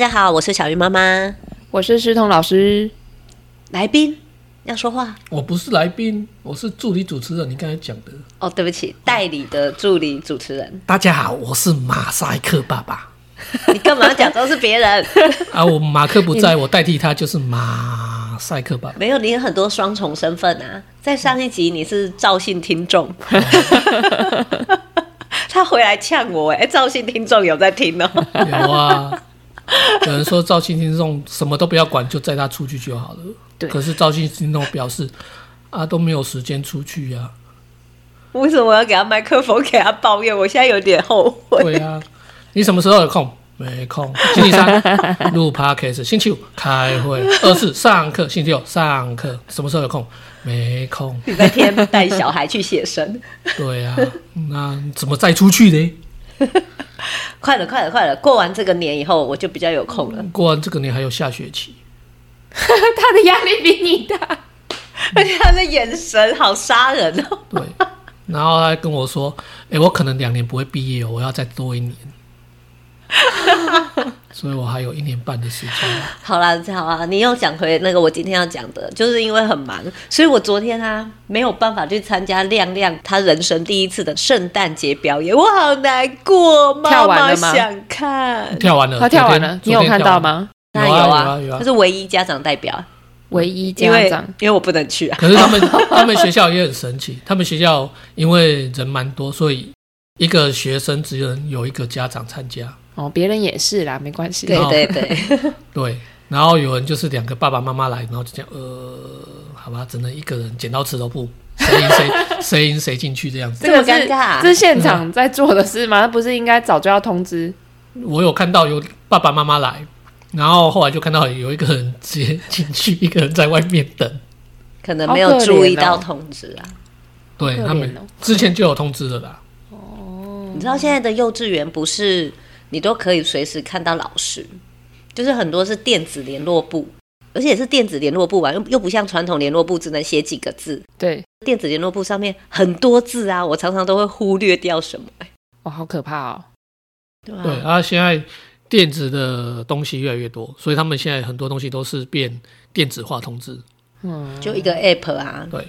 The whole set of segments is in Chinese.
家好，我是小鱼妈妈，我是师彤老师。来宾要说话，我不是来宾，我是助理主持人。你刚才讲的哦，对不起，代理的助理主持人。大家好，我是马赛克爸爸。你干嘛要假装是别人 啊？我马克不在，我代替他就是马赛克爸爸。没有，你有很多双重身份啊。在上一集你是赵姓听众，他回来呛我哎，赵姓听众有在听哦。有啊，有人说赵姓听众什么都不要管，就载他出去就好了。对，可是赵姓听众表示啊，都没有时间出去呀、啊。为什么我要给他麦克风给他抱怨？我现在有点后悔。对啊。你什么时候有空？没空。星期三录 podcast，星期五开会，二四上课，星期六上课。什么时候有空？没空。礼拜天带小孩去写生。对啊，那怎么再出去呢？快了，快了，快了！过完这个年以后，我就比较有空了。过完这个年还有下学期。他的压力比你大，而且他的眼神好杀人哦。对，然后他还跟我说：“哎、欸，我可能两年不会毕业哦，我要再多一年。” 所以我还有一年半的时间。好啦，好啊，你又讲回那个我今天要讲的，就是因为很忙，所以我昨天啊没有办法去参加亮亮他人生第一次的圣诞节表演，我好难过。妈妈想看，跳完了，他跳完了，你有看到吗？那有啊，有啊，他是唯一家长代表，唯一家长，因为我不能去啊。可是他们他们学校也很神奇，他们学校因为人蛮多，所以一个学生只能有一个家长参加。哦，别人也是啦，没关系。对对对 对，然后有人就是两个爸爸妈妈来，然后就讲呃，好吧，只能一个人剪刀石头布，谁赢谁谁赢谁进去这样子。这么尴尬、啊，这是现场在做的事吗？那不是应该早就要通知？我有看到有爸爸妈妈来，然后后来就看到有一个人直接进去，一个人在外面等，可能没有注意到通知啊。哦、对他们之前就有通知了啦。哦，你知道现在的幼稚园不是？你都可以随时看到老师，就是很多是电子联络簿，而且是电子联络簿吧，又又不像传统联络簿只能写几个字。对，电子联络簿上面很多字啊，我常常都会忽略掉什么。哇，好可怕哦！对啊，对啊，现在电子的东西越来越多，所以他们现在很多东西都是变电子化通知。嗯，就一个 app 啊。对。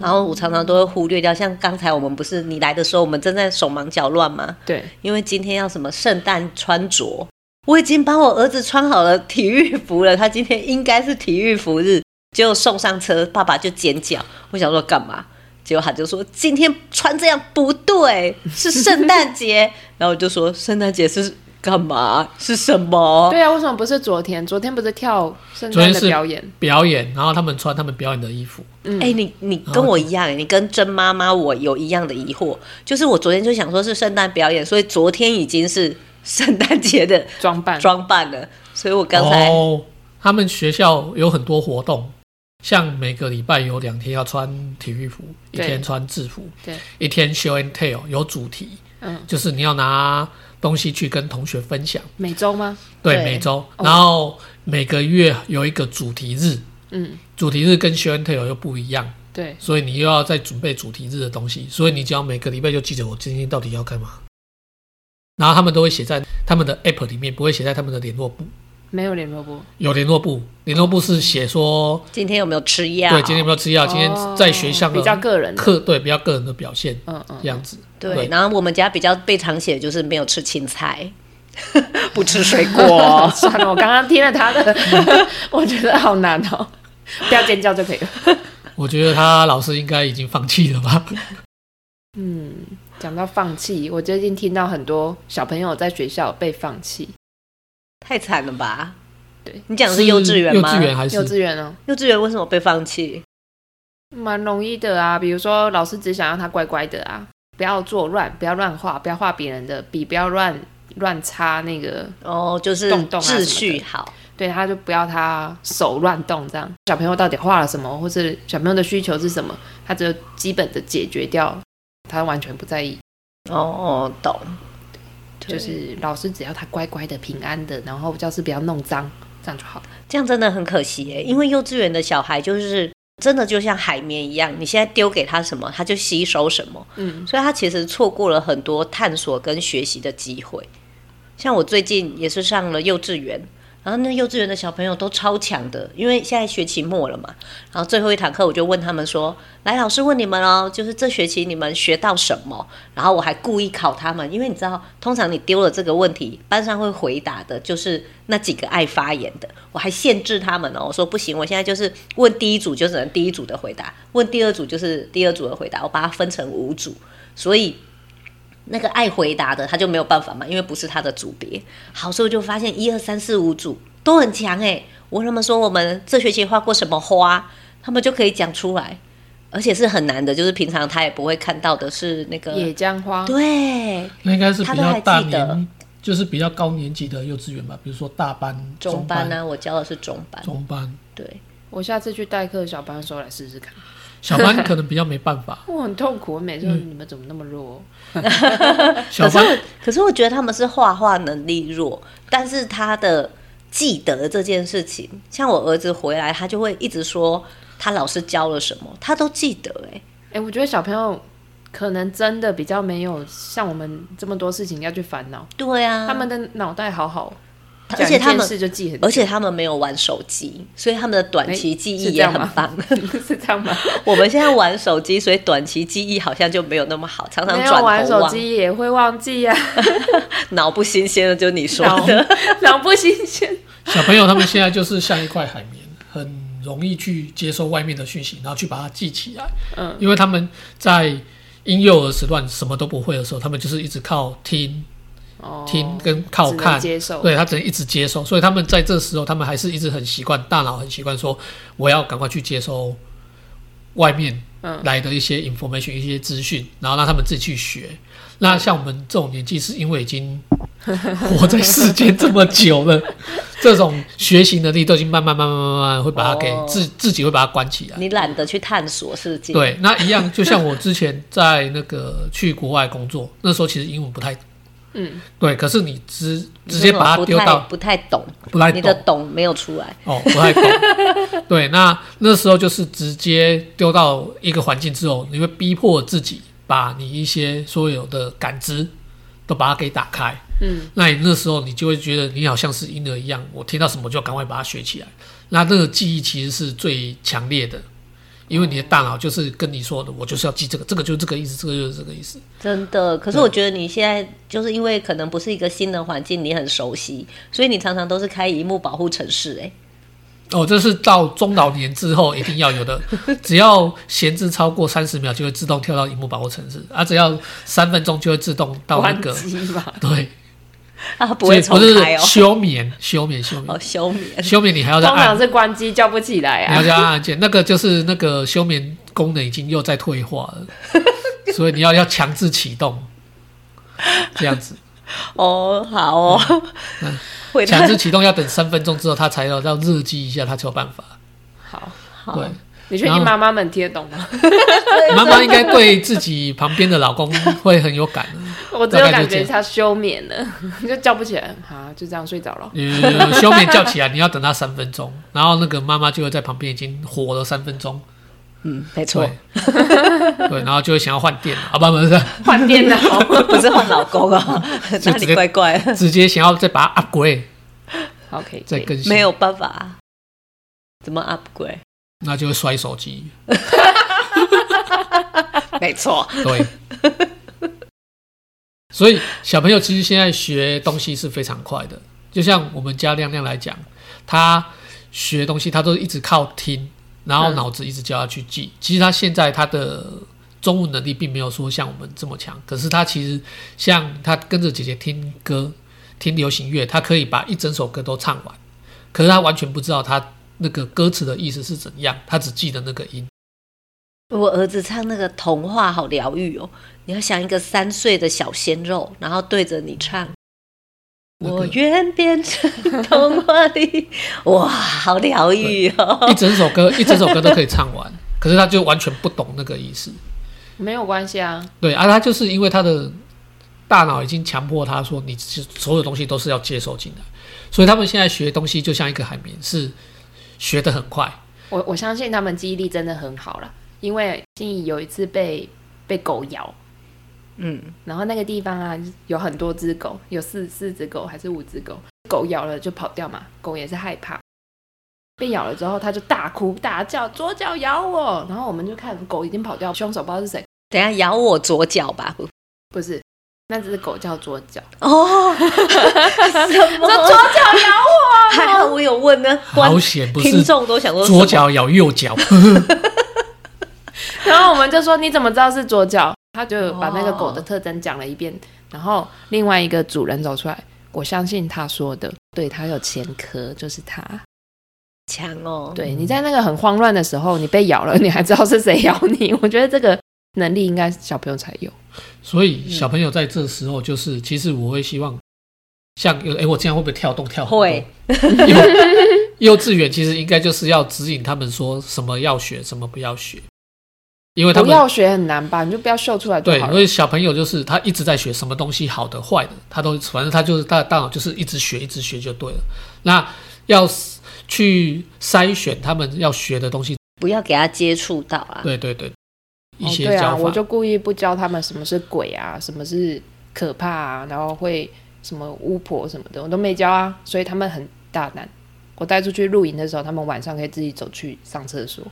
然后我常常都会忽略掉，像刚才我们不是你来的时候，我们正在手忙脚乱吗？对，因为今天要什么圣诞穿着，我已经帮我儿子穿好了体育服了，他今天应该是体育服日，结果送上车，爸爸就尖叫，我想说干嘛？结果他就说今天穿这样不对，是圣诞节，然后我就说圣诞节是。干嘛？是什么？对啊，为什么不是昨天？昨天不是跳圣诞的表演？表演，然后他们穿他们表演的衣服。嗯，哎、欸，你你跟我一样，你跟甄妈妈我有一样的疑惑，就是我昨天就想说是圣诞表演，所以昨天已经是圣诞节的装扮装扮了，所以我刚才哦，他们学校有很多活动，像每个礼拜有两天要穿体育服，一天穿制服，对，一天 show and tell 有主题，嗯，就是你要拿。东西去跟同学分享，每周吗？对，对每周。然后每个月有一个主题日，嗯，主题日跟 show and tell 又不一样，对，所以你又要再准备主题日的东西，所以你只要每个礼拜就记着我今天到底要干嘛。然后他们都会写在他们的 app 里面，不会写在他们的联络簿。没有联络簿，有联络簿。联络簿是写说今天有没有吃药？对，今天有没有吃药？今天在学校比较个人课，对，比较个人的表现，嗯嗯，这样子。对，然后我们家比较被常写的就是没有吃青菜，不吃水果。算了，我刚刚听了他的，我觉得好难哦，不要尖叫就可以了。我觉得他老师应该已经放弃了吧？嗯，讲到放弃，我最近听到很多小朋友在学校被放弃。太惨了吧？对，你讲的是幼稚园吗？幼稚园还是幼稚园哦？幼稚园为什么被放弃？蛮容易的啊，比如说老师只想让他乖乖的啊，不要作乱，不要乱画，不要画别人的笔，不要乱乱擦那个哦，就是秩序好。对，他就不要他手乱动这样。小朋友到底画了什么，或是小朋友的需求是什么，他只有基本的解决掉，他完全不在意。哦，懂。就是老师只要他乖乖的、平安的，然后教室不要弄脏，这样就好。这样真的很可惜耶，因为幼稚园的小孩就是真的就像海绵一样，你现在丢给他什么，他就吸收什么。嗯，所以他其实错过了很多探索跟学习的机会。像我最近也是上了幼稚园，然后那幼稚园的小朋友都超强的，因为现在学期末了嘛。然后最后一堂课，我就问他们说：“来，老师问你们哦，就是这学期你们学到什么？”然后我还故意考他们，因为你知道，通常你丢了这个问题，班上会回答的就是那几个爱发言的。我还限制他们哦，我说不行，我现在就是问第一组就只能第一组的回答，问第二组就是第二组的回答，我把它分成五组，所以。那个爱回答的他就没有办法嘛，因为不是他的组别。好，所以我就发现一二三四五组都很强诶。我跟他们说我们这学期画过什么花，他们就可以讲出来，而且是很难的，就是平常他也不会看到的，是那个野姜花。对，那应该是比较大年，就是比较高年级的幼稚园吧，比如说大班、中班呢、啊。我教的是中班。中班，对，我下次去代课小班的时候来试试看。小班可能比较没办法，我很痛苦。我每次说你们怎么那么弱？小班，可是可是我觉得他们是画画能力弱，但是他的记得这件事情，像我儿子回来，他就会一直说他老师教了什么，他都记得、欸。哎哎，我觉得小朋友可能真的比较没有像我们这么多事情要去烦恼。对啊，他们的脑袋好好。而且他们就记很，而且他们没有玩手机，所以他们的短期记忆也很棒。是这，是这样吗？我们现在玩手机，所以短期记忆好像就没有那么好，常常转。玩手机也会忘记呀、啊 脑不新鲜的，就你说的，脑不新鲜。小朋友他们现在就是像一块海绵，很容易去接受外面的讯息，然后去把它记起来。嗯，因为他们在婴幼儿时段什么都不会的时候，他们就是一直靠听。听跟靠看，对，他只能一直接受，所以他们在这时候，他们还是一直很习惯，大脑很习惯说，我要赶快去接收外面来的一些 information、嗯、一些资讯，然后让他们自己去学。那像我们这种年纪，是因为已经 活在世间这么久了，这种学习能力都已经慢慢慢慢慢慢会把它给自、哦、自己会把它关起来。你懒得去探索世界。对，那一样，就像我之前在那个去国外工作，那时候其实英文不太。嗯，对，可是你直直接把它丢到不太懂，不太懂，你的懂没有出来哦，不太懂。对，那那时候就是直接丢到一个环境之后，你会逼迫自己把你一些所有的感知都把它给打开。嗯，那你那时候你就会觉得你好像是婴儿一样，我听到什么就赶快把它学起来。那这个记忆其实是最强烈的。因为你的大脑就是跟你说的，我就是要记这个，这个就是这个意思，这个就是这个意思。真的，可是我觉得你现在就是因为可能不是一个新的环境，你很熟悉，所以你常常都是开一幕保护城市。哎，哦，这是到中老年之后一定要有的，只要闲置超过三十秒就会自动跳到萤幕保护城市，啊，只要三分钟就会自动到那个，对。啊，不会重开哦。休眠，休眠，休眠。哦，休眠，休眠，你还要再按。通常是关机叫不起来啊。你要再按按键，那个就是那个休眠功能已经又在退化了，所以你要要强制启动，这样子。哦，好哦。嗯，强制启动要等三分钟之后，它才要要热机一下，它才有办法。好，好。对。你确定妈妈们听得懂吗？妈妈应该对自己旁边的老公会很有感。我只有感觉他休眠了，就叫不起来，哈，就这样睡着了。休眠叫起来，你要等他三分钟，然后那个妈妈就会在旁边已经火了三分钟。嗯，没错。对，然后就会想要换电脑，啊，不，不是换电脑，不是换老公啊，哪里怪怪？直接想要再把它 upgrade。OK，再更新。没有办法，怎么 upgrade？那就会摔手机，没错，对。所以小朋友其实现在学东西是非常快的，就像我们家亮亮来讲，他学东西他都一直靠听，然后脑子一直叫他去记。其实他现在他的中文能力并没有说像我们这么强，可是他其实像他跟着姐姐听歌、听流行乐，他可以把一整首歌都唱完，可是他完全不知道他。那个歌词的意思是怎样？他只记得那个音。我儿子唱那个童话好疗愈哦！你要想一个三岁的小鲜肉，然后对着你唱，那个、我愿变成童话里，哇，好疗愈哦！一整首歌，一整首歌都可以唱完，可是他就完全不懂那个意思。没有关系啊。对啊，他就是因为他的大脑已经强迫他说，你所有东西都是要接受进来，所以他们现在学东西就像一个海绵是。学得很快，我我相信他们记忆力真的很好了，因为心仪有一次被被狗咬，嗯，然后那个地方啊有很多只狗，有四四只狗还是五只狗，狗咬了就跑掉嘛，狗也是害怕。被咬了之后，他就大哭大叫，左脚咬我。然后我们就看狗已经跑掉，凶手不知道是谁。等下咬我左脚吧？不是，那只狗叫左脚。哦，什么？左脚咬我？还好我有问呢。好险，不是听众都想说左脚咬右脚。然后我们就说：“你怎么知道是左脚？”他就把那个狗的特征讲了一遍。哦、然后另外一个主人走出来，我相信他说的，对，他有前科，就是他。强哦！对，你在那个很慌乱的时候，你被咬了，你还知道是谁咬你？我觉得这个能力应该小朋友才有。所以小朋友在这时候，就是、嗯、其实我会希望，像有哎，我这样会不会跳动跳？会。幼稚园其实应该就是要指引他们说什么要学，什么不要学。因为他们不要学很难吧？你就不要秀出来。对，因为小朋友就是他一直在学什么东西，好的坏的，他都反正他就是大大脑就是一直学，一直学就对了。那要。去筛选他们要学的东西，不要给他接触到啊！对对对，一些教法、哦对啊、我就故意不教他们什么是鬼啊，什么是可怕啊，然后会什么巫婆什么的，我都没教啊，所以他们很大胆。我带出去露营的时候，他们晚上可以自己走去上厕所。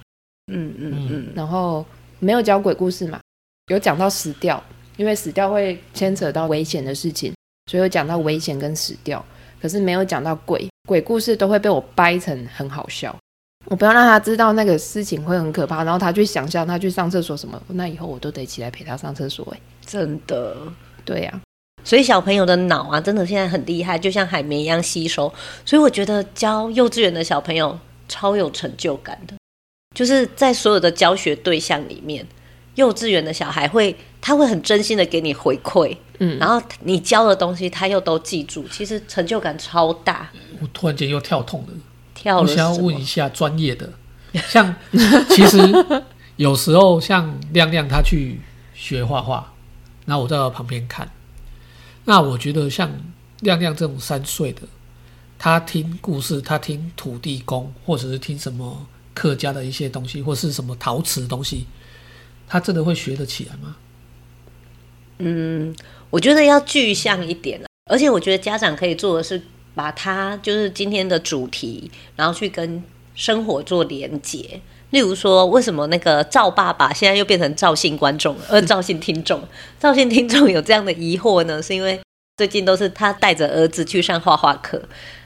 嗯嗯嗯，然后没有教鬼故事嘛，有讲到死掉，因为死掉会牵扯到危险的事情，所以有讲到危险跟死掉。可是没有讲到鬼，鬼故事都会被我掰成很好笑。我不要让他知道那个事情会很可怕，然后他去想象他去上厕所什么，那以后我都得起来陪他上厕所。哎，真的，对呀、啊。所以小朋友的脑啊，真的现在很厉害，就像海绵一样吸收。所以我觉得教幼稚园的小朋友超有成就感的，就是在所有的教学对象里面，幼稚园的小孩会，他会很真心的给你回馈。嗯，然后你教的东西他又都记住，其实成就感超大。我突然间又跳痛了，跳了。我想要问一下专业的，像其实有时候像亮亮他去学画画，那我在他旁边看，那我觉得像亮亮这种三岁的，他听故事，他听土地公，或者是听什么客家的一些东西，或是什么陶瓷的东西，他真的会学得起来吗？嗯。我觉得要具象一点，而且我觉得家长可以做的是，把它就是今天的主题，然后去跟生活做连结。例如说，为什么那个赵爸爸现在又变成赵姓观众了，而赵姓听众？赵姓听众有这样的疑惑呢？是因为最近都是他带着儿子去上画画课，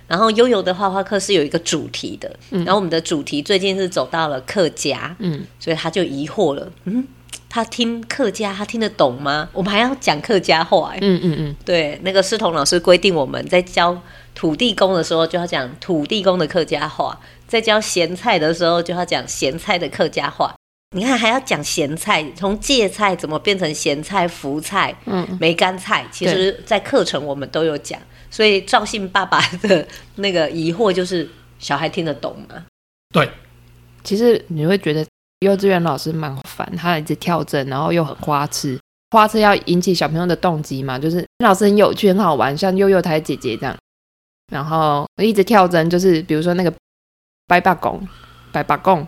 然后悠悠的画画课是有一个主题的，然后我们的主题最近是走到了客家，嗯，所以他就疑惑了，嗯。他听客家，他听得懂吗？我们还要讲客家话，欸，嗯嗯嗯，对，那个师彤老师规定我们在教土地公的时候就要讲土地公的客家话，在教咸菜的时候就要讲咸菜的客家话。你看，还要讲咸菜，从芥菜怎么变成咸菜、福菜、嗯，梅干菜，其实，在课程我们都有讲。所以赵信爸爸的那个疑惑就是：小孩听得懂吗？对，其实你会觉得。幼稚园老师蛮烦，他一直跳针，然后又很花痴。花痴要引起小朋友的动机嘛，就是老师很有趣、很好玩，像悠悠台姐姐这样。然后我一直跳针，就是比如说那个摆巴公、摆巴公，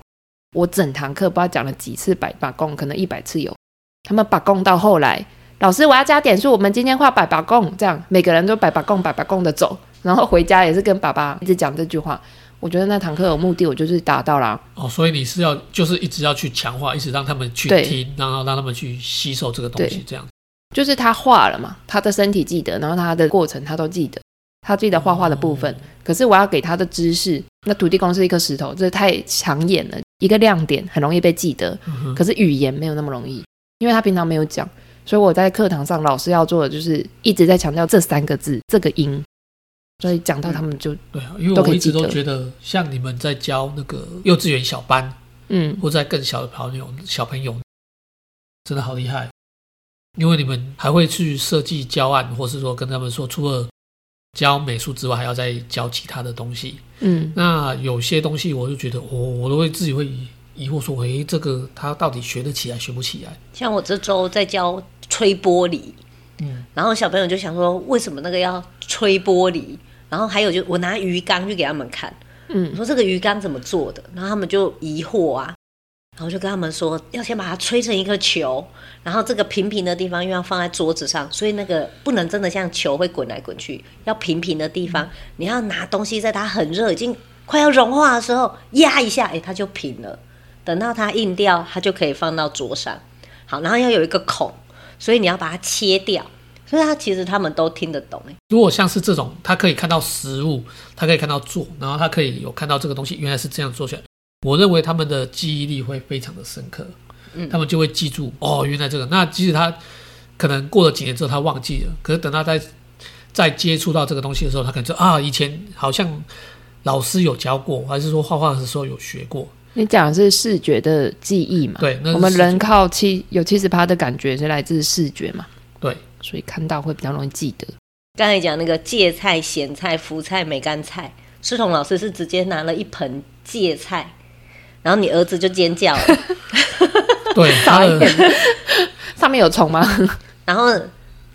我整堂课不知道讲了几次摆巴公，可能一百次有。他们巴公到后来，老师我要加点数，我们今天画摆巴公，这样每个人都摆巴公、摆巴公的走，然后回家也是跟爸爸一直讲这句话。我觉得那堂课有目的，我就是达到啦。哦，所以你是要就是一直要去强化，一直让他们去听，然后让他们去吸收这个东西，这样。就是他画了嘛，他的身体记得，然后他的过程他都记得，他记得画画的部分。哦。可是我要给他的知识，那土地公是一颗石头，这太抢眼了，一个亮点很容易被记得。嗯。可是语言没有那么容易，因为他平常没有讲，所以我在课堂上老师要做的就是一直在强调这三个字，这个音。所以讲到他们就、嗯、对啊，因为我一直都觉得，像你们在教那个幼稚园小班，嗯，或在更小的朋友小朋友，真的好厉害。因为你们还会去设计教案，或是说跟他们说，除了教美术之外，还要再教其他的东西。嗯，那有些东西我就觉得，我我都会自己会疑惑说，诶，这个他到底学得起来，学不起来？像我这周在教吹玻璃，嗯，然后小朋友就想说，为什么那个要吹玻璃？然后还有就我拿鱼缸去给他们看，嗯，我说这个鱼缸怎么做的，然后他们就疑惑啊，然后就跟他们说，要先把它吹成一个球，然后这个平平的地方又要放在桌子上，所以那个不能真的像球会滚来滚去，要平平的地方，嗯、你要拿东西在它很热、已经快要融化的时候压一下，哎，它就平了。等到它硬掉，它就可以放到桌上。好，然后要有一个孔，所以你要把它切掉。所以它其实他们都听得懂。如果像是这种，他可以看到实物，他可以看到做，然后他可以有看到这个东西原来是这样做起来。我认为他们的记忆力会非常的深刻，嗯，他们就会记住哦，原来这个。那即使他可能过了几年之后他忘记了，可是等他再再接触到这个东西的时候，他可能就啊，以前好像老师有教过，还是说画画的时候有学过。你讲的是视觉的记忆嘛？对，那我们人靠七有七十趴的感觉是来自视觉嘛？对，所以看到会比较容易记得。刚才讲那个芥菜、咸菜、福菜、梅干菜，师彤老师是直接拿了一盆芥菜。然后你儿子就尖叫了，对，他 上面有虫吗？然后，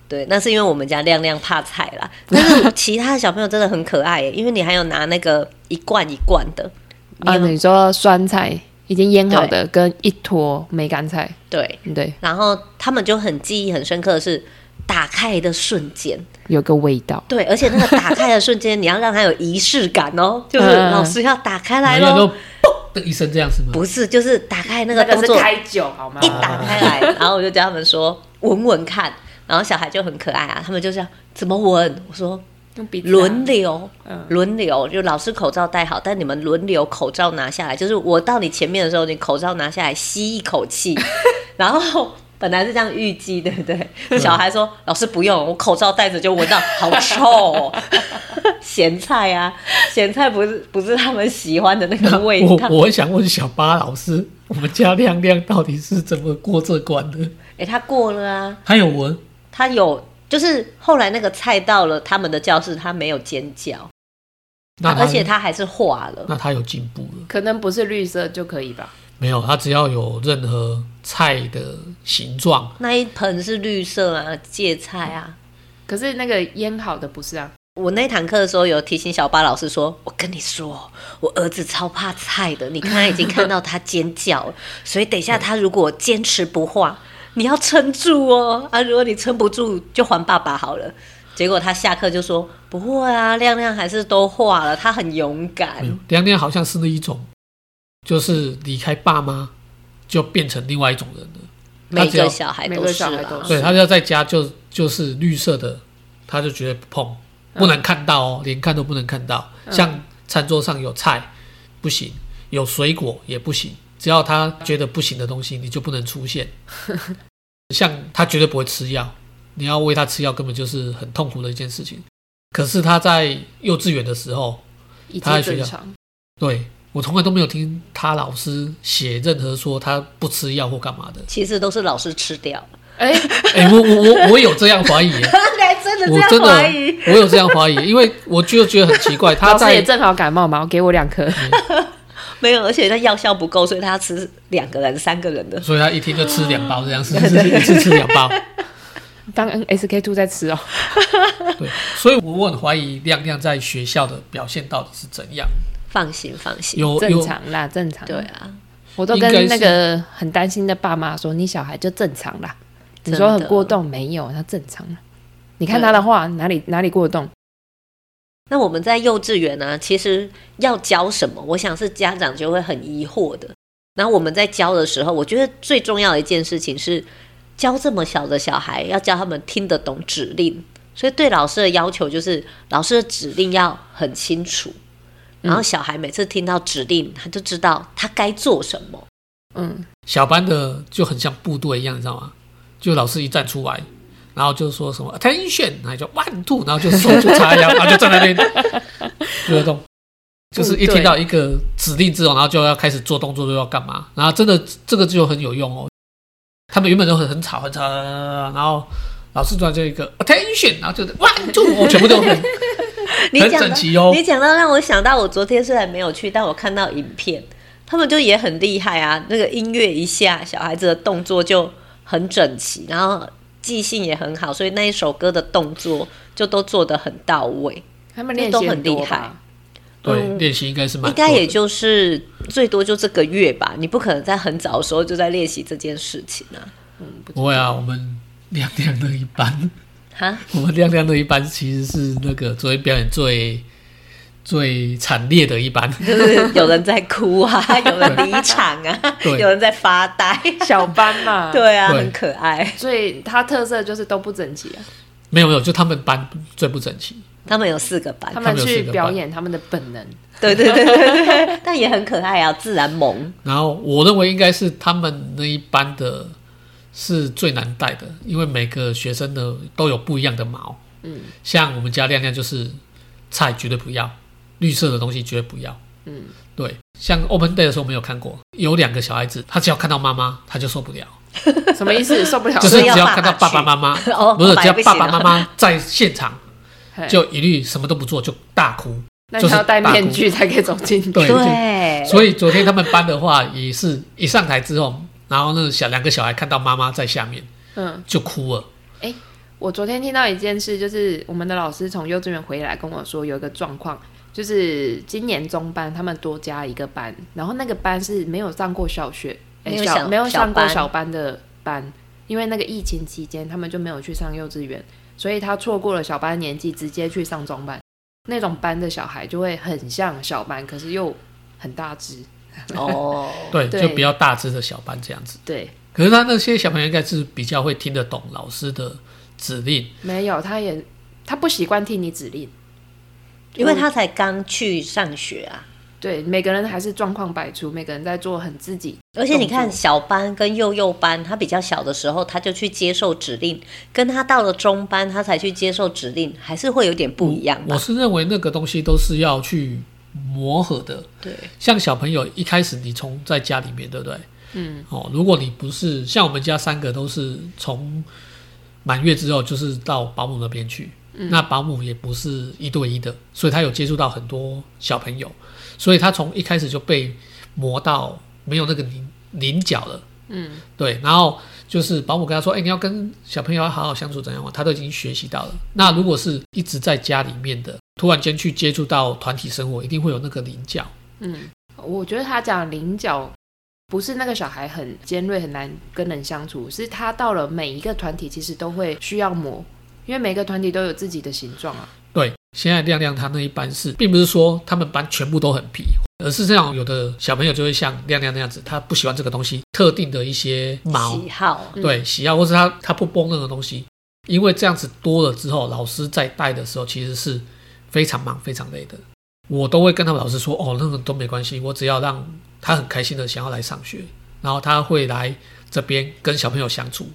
对，那是因为我们家亮亮怕菜啦。但是其他的小朋友真的很可爱耶，因为你还有拿那个一罐一罐的啊，你说酸菜已经腌好的，跟一坨梅干菜，对对。然后他们就很记忆很深刻的是，打开的瞬间有个味道，对，而且那个打开的瞬间你要让他有仪式感哦，就是老师要打开来喽。的医生这样子吗？不是，就是打开那个动作，那个、开酒好吗？一打开来，然后我就叫他们说闻闻看，然后小孩就很可爱啊，他们就这样怎么闻？我说用鼻子轮流，轮、嗯、流，就老师口罩戴好，但你们轮流口罩拿下来，就是我到你前面的时候，你口罩拿下来吸一口气，然后。本来是这样预计，对不对？小孩说：“老师不用，我口罩戴着就闻到好臭哦，咸菜啊，咸菜不是不是他们喜欢的那个味道。”我我想问小巴老师，我们家亮亮到底是怎么过这关的？哎，他过了啊，他有闻，他有，就是后来那个菜到了他们的教室，他没有尖叫，那而且他还是化了，那他有进步了，可能不是绿色就可以吧。没有，它只要有任何菜的形状，那一盆是绿色啊，芥菜啊。可是那个腌好的不是啊。我那堂课的时候有提醒小巴老师说：“我跟你说，我儿子超怕菜的，你刚才已经看到他尖叫了，所以等一下他如果坚持不化，你要撑住哦。啊，如果你撑不住，就还爸爸好了。”结果他下课就说：“不会啊，亮亮还是都化了，他很勇敢。”亮亮好像是那一种。就是离开爸妈，就变成另外一种人了。每个小孩都是，对，他要在家就就是绿色的，他就绝对不碰，不能看到哦，连看都不能看到。像餐桌上有菜不行，有水果也不行，只要他觉得不行的东西，你就不能出现。像他绝对不会吃药，你要喂他吃药，根本就是很痛苦的一件事情。可是他在幼稚园的时候，他在学校，对。我从来都没有听他老师写任何说他不吃药或干嘛的，其实都是老师吃掉。哎哎，我我我我有这样怀疑，真的我真的我有这样怀疑，因为我就觉得很奇怪，他在也正好感冒嘛，给我两颗，没有，而且他药效不够，所以他要吃两个人、三个人的，所以他一天就吃两包这样，是不是一次吃两包？当 SK two 在吃哦。对，所以我很怀疑亮亮在学校的表现到底是怎样。放心，放心，有正常啦，正常。对啊，我都跟那个很担心的爸妈说：“你小孩就正常啦。”你说很过动没有？他正常。你看他的话，哪里哪里过动？那我们在幼稚园呢？其实要教什么？我想是家长就会很疑惑的。然后我们在教的时候，我觉得最重要的一件事情是教这么小的小孩，要教他们听得懂指令。所以对老师的要求就是，老师的指令要很清楚。然后小孩每次听到指令，他就知道他该做什么。嗯，小班的就很像部队一样，你知道吗？就老师一站出来，然后就说什么 attention，然后就 one two，然后就手就叉腰，然后就站在那边不会动。就是一听到一个指令之后，然后就要开始做动作，就要干嘛？然后真的这个就很有用哦。他们原本都很很吵很吵，然后老师突然就一个 attention，然后就 one two，我全部都很。你讲到，你讲到让我想到，我昨天虽然没有去，但我看到影片，他们就也很厉害啊。那个音乐一下，小孩子的动作就很整齐，然后记性也很好，所以那一首歌的动作就都做得很到位。他们练习都很厉害。对，练习应该是蛮，应该也就是最多就这个月吧，你不可能在很早的时候就在练习这件事情啊。嗯，不会啊，我们亮亮的一班，哈，我们亮亮的一班其实是那个昨天表演最最惨烈的一班，就是有人在哭啊，有人离场啊，有人在发呆，小班嘛，对啊，很可爱。所以它特色就是都不整齐啊。没有没有，就他们班最不整齐。他们有四个班，他们去表演他们的本能，对对对对对，但也很可爱啊，自然萌。然后我认为应该是他们那一班的是最难带的，因为每个学生的都有不一样的毛。嗯，像我们家亮亮就是菜绝对不要，绿色的东西绝对不要。嗯，对，像 Open Day 的时候没有看过，有两个小孩子，他只要看到妈妈他就受不了。什么意思？受不了？就是只要看到爸爸妈妈，哦，不是只要爸爸妈妈在现场。就一律什么都不做，就大哭。就是要戴面具才可以走进去。对，对。所以昨天他们班的话，也是一上台之后，然后那小两个小孩看到妈妈在下面，嗯，就哭了。哎、欸，我昨天听到一件事，就是我们的老师从幼稚园回来跟我说，有一个状况，就是今年中班他们多加一个班，然后那个班是没有上过小学，欸、小，小没有上过小班的班，因为那个疫情期间他们就没有去上幼稚园。所以他错过了小班年纪，直接去上中班，那种班的小孩就会很像小班，可是又很大只。哦，对，就比较大只的小班这样子。对，可是他那些小朋友应该是比较会听得懂老师的指令。没有，他也他不习惯听你指令，因为他才刚去上学啊。对，每个人还是状况百出，每个人在做很自己。而且你看，小班跟幼幼班，他比较小的时候，他就去接受指令；跟他到了中班，他才去接受指令，还是会有点不一样。我是认为那个东西都是要去磨合的。对，像小朋友一开始你从在家里面，对不对？嗯。哦，如果你不是像我们家三个都是从满月之后就是到保姆那边去，嗯，那保姆也不是一对一的，所以他有接触到很多小朋友。所以他从一开始就被磨到没有那个棱棱角了，嗯，对。然后就是保姆跟他说：“哎、欸，你要跟小朋友要好好相处，怎样嘛？”他都已经学习到了。那如果是一直在家里面的，突然间去接触到团体生活，一定会有那个棱角。嗯，我觉得他讲棱角不是那个小孩很尖锐、很难跟人相处，是他到了每一个团体，其实都会需要磨，因为每个团体都有自己的形状啊。对，现在亮亮他那一班是，并不是说他们班全部都很皮，而是这样，有的小朋友就会像亮亮那样子，他不喜欢这个东西，特定的一些毛喜好，对、嗯、喜好，或是他他不崩那个东西，因为这样子多了之后，老师在带的时候其实是非常忙、非常累的。我都会跟他们老师说，哦，那个都没关系，我只要让他很开心的想要来上学，然后他会来这边跟小朋友相处，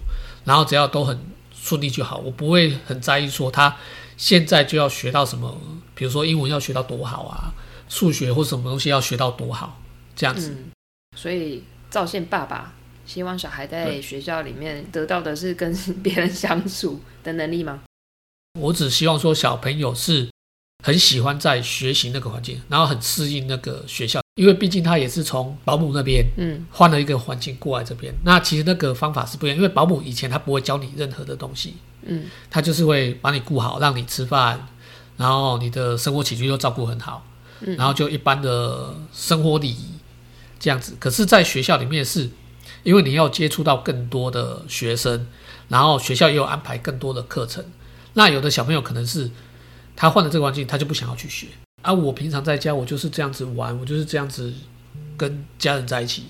然后只要都很顺利就好，我不会很在意说他。现在就要学到什么？比如说英文要学到多好啊，数学或什么东西要学到多好，这样子。嗯、所以赵宪爸爸希望小孩在学校里面得到的是跟 别人相处的能力吗？我只希望说小朋友是很喜欢在学习那个环境，然后很适应那个学校，因为毕竟他也是从保姆那边嗯换了一个环境过来这边。那其实那个方法是不一样，因为保姆以前他不会教你任何的东西。嗯，他就是会把你顾好，让你吃饭，然后你的生活起居又照顾很好，嗯，然后就一般的生活礼仪这样子。可是，在学校里面是，因为你要接触到更多的学生，然后学校也有安排更多的课程。那有的小朋友可能是他换了这个环境，他就不想要去学。啊，我平常在家我就是这样子玩，我就是这样子跟家人在一起，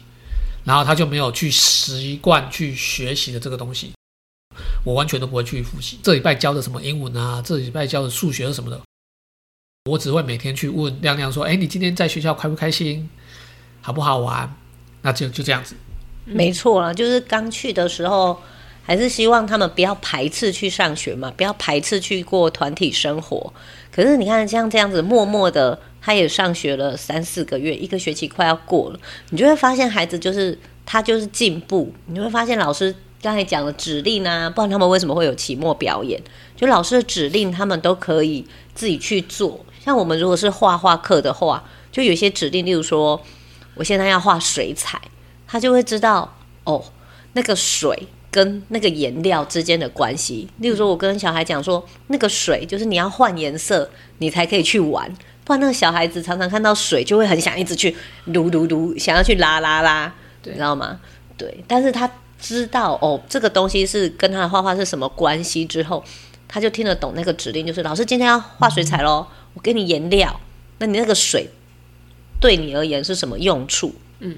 然后他就没有去习惯去学习的这个东西。我完全都不会去复习，这礼拜教的什么英文啊，这礼拜教的数学什么的，我只会每天去问亮亮说：“哎，你今天在学校开不开心，好不好玩？”那就就这样子。没错了，就是刚去的时候，还是希望他们不要排斥去上学嘛，不要排斥去过团体生活。可是你看，像这样子默默的，他也上学了三四个月，一个学期快要过了，你就会发现孩子就是他就是进步，你就会发现老师。刚才讲的指令啊，不然他们为什么会有期末表演？就老师的指令，他们都可以自己去做。像我们如果是画画课的话，就有些指令，例如说，我现在要画水彩，他就会知道哦，那个水跟那个颜料之间的关系。例如说，我跟小孩讲说，那个水就是你要换颜色，你才可以去玩。不然那个小孩子常常看到水就会很想一直去撸撸撸，想要去拉拉拉，你知道吗？对，但是他知道哦，这个东西是跟他的画画是什么关系之后，他就听得懂那个指令，就是老师今天要画水彩喽，我给你颜料，那你那个水对你而言是什么用处？嗯，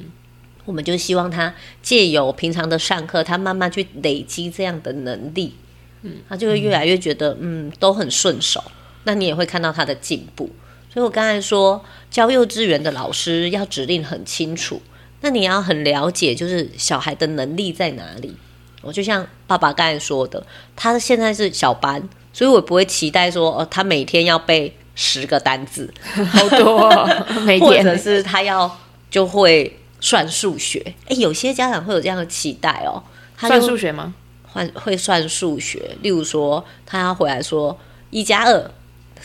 我们就希望他借由平常的上课，他慢慢去累积这样的能力，嗯，他就会越来越觉得嗯都很顺手，那你也会看到他的进步。所以我刚才说教幼稚园的老师要指令很清楚，那你要很了解就是小孩的能力在哪里。我就像爸爸刚才说的，他现在是小班，所以我不会期待说，哦，他每天要背十个单字，好多哦，每天，或者是他要就会算数学。诶，有些家长会有这样的期待哦，他算数学吗？换会算数学，例如说他要回来说一加二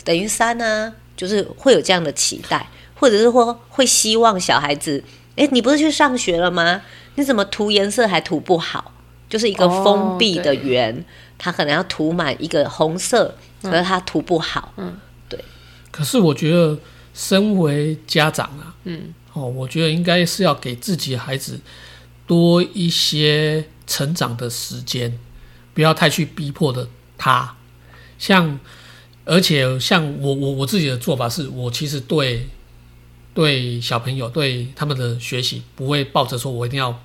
等于三呢，就是会有这样的期待，或者是说会希望小孩子，诶，你不是去上学了吗？你怎么涂颜色还涂不好？就是一个封闭的圆，它、oh, 可能要涂满一个红色，可是他涂不好。嗯，对。可是我觉得，身为家长啊，嗯，哦，我觉得应该是要给自己孩子多一些成长的时间，不要太去逼迫的他。像，而且像我我我自己的做法是，我其实对对小朋友对他们的学习不会抱着说我一定要。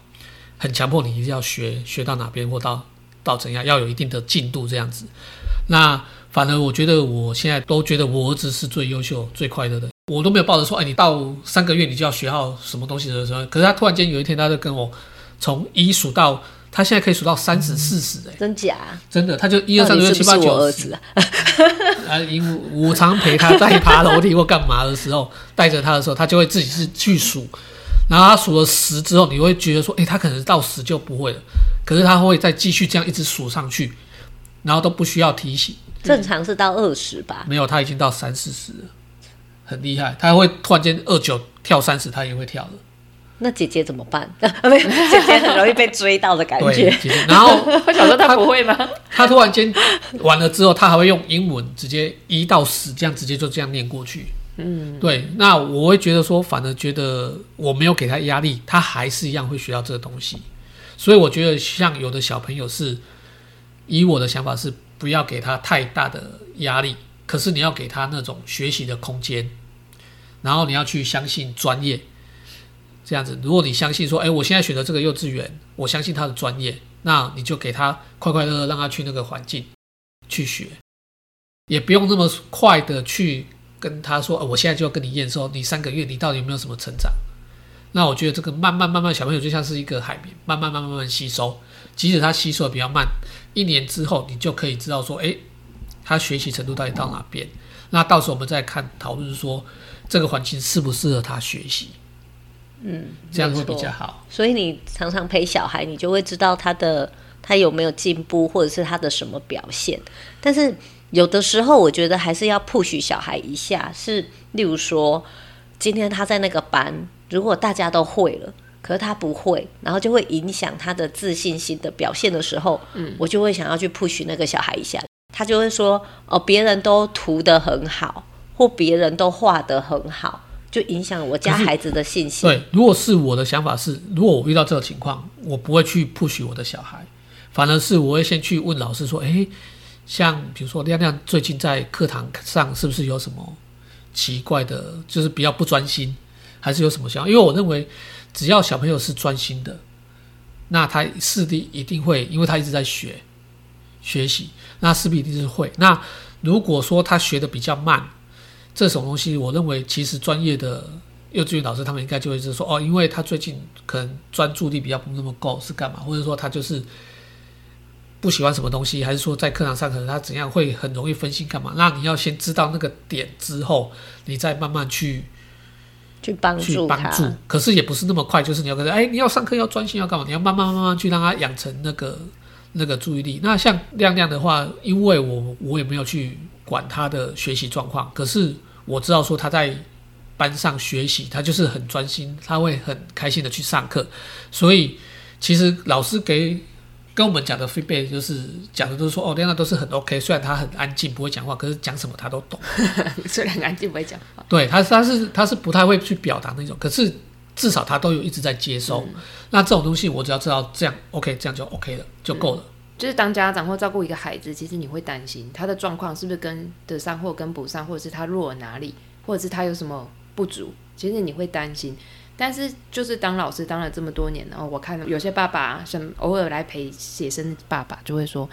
很强迫你一定要学学到哪边或到到怎样，要有一定的进度这样子。那反而我觉得我现在都觉得我儿子是最优秀、最快乐的。我都没有抱着说，哎，你到三个月你就要学好什么东西的时候。可是他突然间有一天，他就跟我从一数到，他现在可以数到三十、四十，哎，真假？真的，他就一二三四五六七八九十。啊，因为我常陪他在爬楼梯或干嘛的时候，带着他的时候，他就会自己是去数。然后他数了十之后，你会觉得说，哎，他可能到十就不会了，可是他会再继续这样一直数上去，然后都不需要提醒。正常是到二十吧？没有，他已经到三四十了，很厉害。他会突然间二九跳三十，他也会跳的。那姐姐怎么办？没姐姐很容易被追到的感觉。姐姐。然后 我想说他不会吗？他，他突然间完了之后，他还会用英文直接一到十这样直接就这样念过去。嗯，对，那我会觉得说，反而觉得我没有给他压力，他还是一样会学到这个东西。所以我觉得，像有的小朋友是，以我的想法是，不要给他太大的压力，可是你要给他那种学习的空间，然后你要去相信专业，这样子。如果你相信说，哎，我现在选择这个幼稚园，我相信他的专业，那你就给他快快乐乐让他去那个环境去学，也不用那么快的去。跟他说，我现在就要跟你验收，你三个月你到底有没有什么成长？那我觉得这个慢慢慢慢，小朋友就像是一个海绵，慢慢慢慢慢慢吸收。即使他吸收的比较慢，一年之后你就可以知道说，诶，他学习程度到底到哪边？那到时候我们再看讨论说，这个环境适不适合他学习？嗯，这样会比较好。所以你常常陪小孩，你就会知道他的他有没有进步，或者是他的什么表现。但是。有的时候，我觉得还是要 push 小孩一下，是例如说，今天他在那个班，如果大家都会了，可是他不会，然后就会影响他的自信心的表现的时候，嗯，我就会想要去 push 那个小孩一下，他就会说，哦，别人都涂得很好，或别人都画得很好，就影响我家孩子的信心。对，如果是我的想法是，如果我遇到这个情况，我不会去 push 我的小孩，反而是我会先去问老师说，诶。像比如说亮亮最近在课堂上是不是有什么奇怪的，就是比较不专心，还是有什么想法？因为我认为只要小朋友是专心的，那他势必一定会，因为他一直在学学习，那势必一定是会。那如果说他学的比较慢，这种东西，我认为其实专业的幼稚园老师他们应该就会是说，哦，因为他最近可能专注力比较不那么够，是干嘛？或者说他就是。不喜欢什么东西，还是说在课堂上可能他怎样会很容易分心干嘛？那你要先知道那个点之后，你再慢慢去去帮助去帮助。可是也不是那么快，就是你要跟他哎，你要上课要专心要干嘛？你要慢慢慢慢去让他养成那个那个注意力。那像亮亮的话，因为我我也没有去管他的学习状况，可是我知道说他在班上学习，他就是很专心，他会很开心的去上课。所以其实老师给跟我们讲的 feedback 就是讲的都是说哦，那样都是很 OK，虽然他很安静不会讲话，可是讲什么他都懂。虽然安静不会讲话，对他他是他是不太会去表达那种，可是至少他都有一直在接收。嗯、那这种东西我只要知道这样 OK，这样就 OK 了，就够了。就是当家长或照顾一个孩子，其实你会担心他的状况是不是跟得上或跟不上，或者是他弱哪里，或者是他有什么不足，其实你会担心。但是就是当老师当了这么多年，然后我看有些爸爸，像偶尔来陪写生的爸爸，就会说：“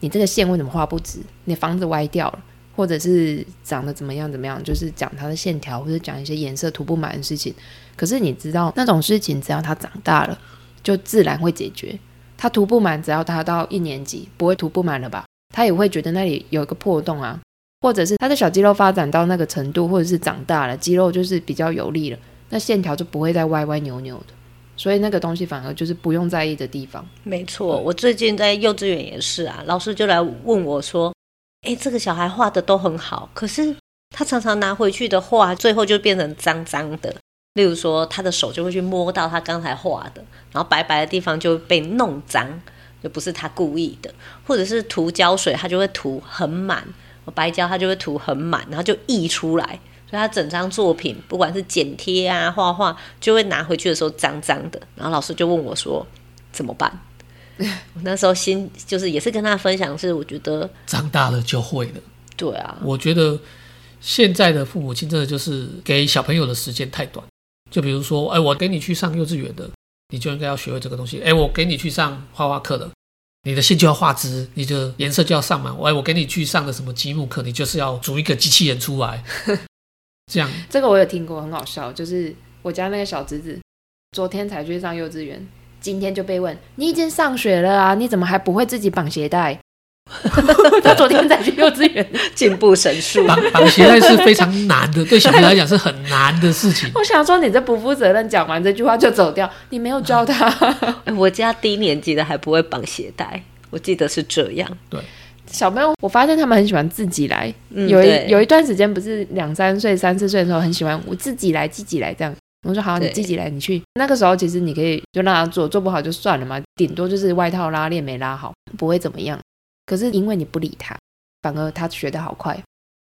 你这个线为什么画不直？你房子歪掉了，或者是长得怎么样怎么样？”就是讲他的线条，或者讲一些颜色涂不满的事情。可是你知道那种事情，只要他长大了，就自然会解决。他涂不满，只要他到一年级，不会涂不满了吧？他也会觉得那里有一个破洞啊，或者是他的小肌肉发展到那个程度，或者是长大了，肌肉就是比较有力了。那线条就不会再歪歪扭扭的，所以那个东西反而就是不用在意的地方。没错，我最近在幼稚园也是啊，老师就来问我说：“诶，这个小孩画的都很好，可是他常常拿回去的画，最后就变成脏脏的。例如说，他的手就会去摸到他刚才画的，然后白白的地方就被弄脏，就不是他故意的。或者是涂胶水，他就会涂很满，白胶他就会涂很满，然后就溢出来。”所以他整张作品，不管是剪贴啊、画画，就会拿回去的时候脏脏的。然后老师就问我说：“怎么办？” 我那时候心就是也是跟他分享，是我觉得长大了就会了。对啊，我觉得现在的父母亲真的就是给小朋友的时间太短。就比如说，哎，我给你去上幼稚园的，你就应该要学会这个东西。哎，我给你去上画画课的，你的线就要画直，你的颜色就要上满。哎，我给你去上的什么积木课，你就是要组一个机器人出来。这样，这个我有听过，很好笑。就是我家那个小侄子，昨天才去上幼稚园，今天就被问：“你已经上学了啊，你怎么还不会自己绑鞋带？” 他昨天才去幼稚园，进步神速。绑绑鞋带是非常难的，对小朋友来讲是很难的事情。我想说，你这不负责任，讲完这句话就走掉，你没有教他。我家低年级的还不会绑鞋带，我记得是这样。对。小朋友，我发现他们很喜欢自己来。嗯、有一有一段时间，不是两三岁、三四岁的时候，很喜欢我自己来、自己来这样。我说好，你自己来，你去。那个时候其实你可以就让他做，做不好就算了嘛，顶多就是外套拉链没拉好，不会怎么样。可是因为你不理他，反而他学的好快。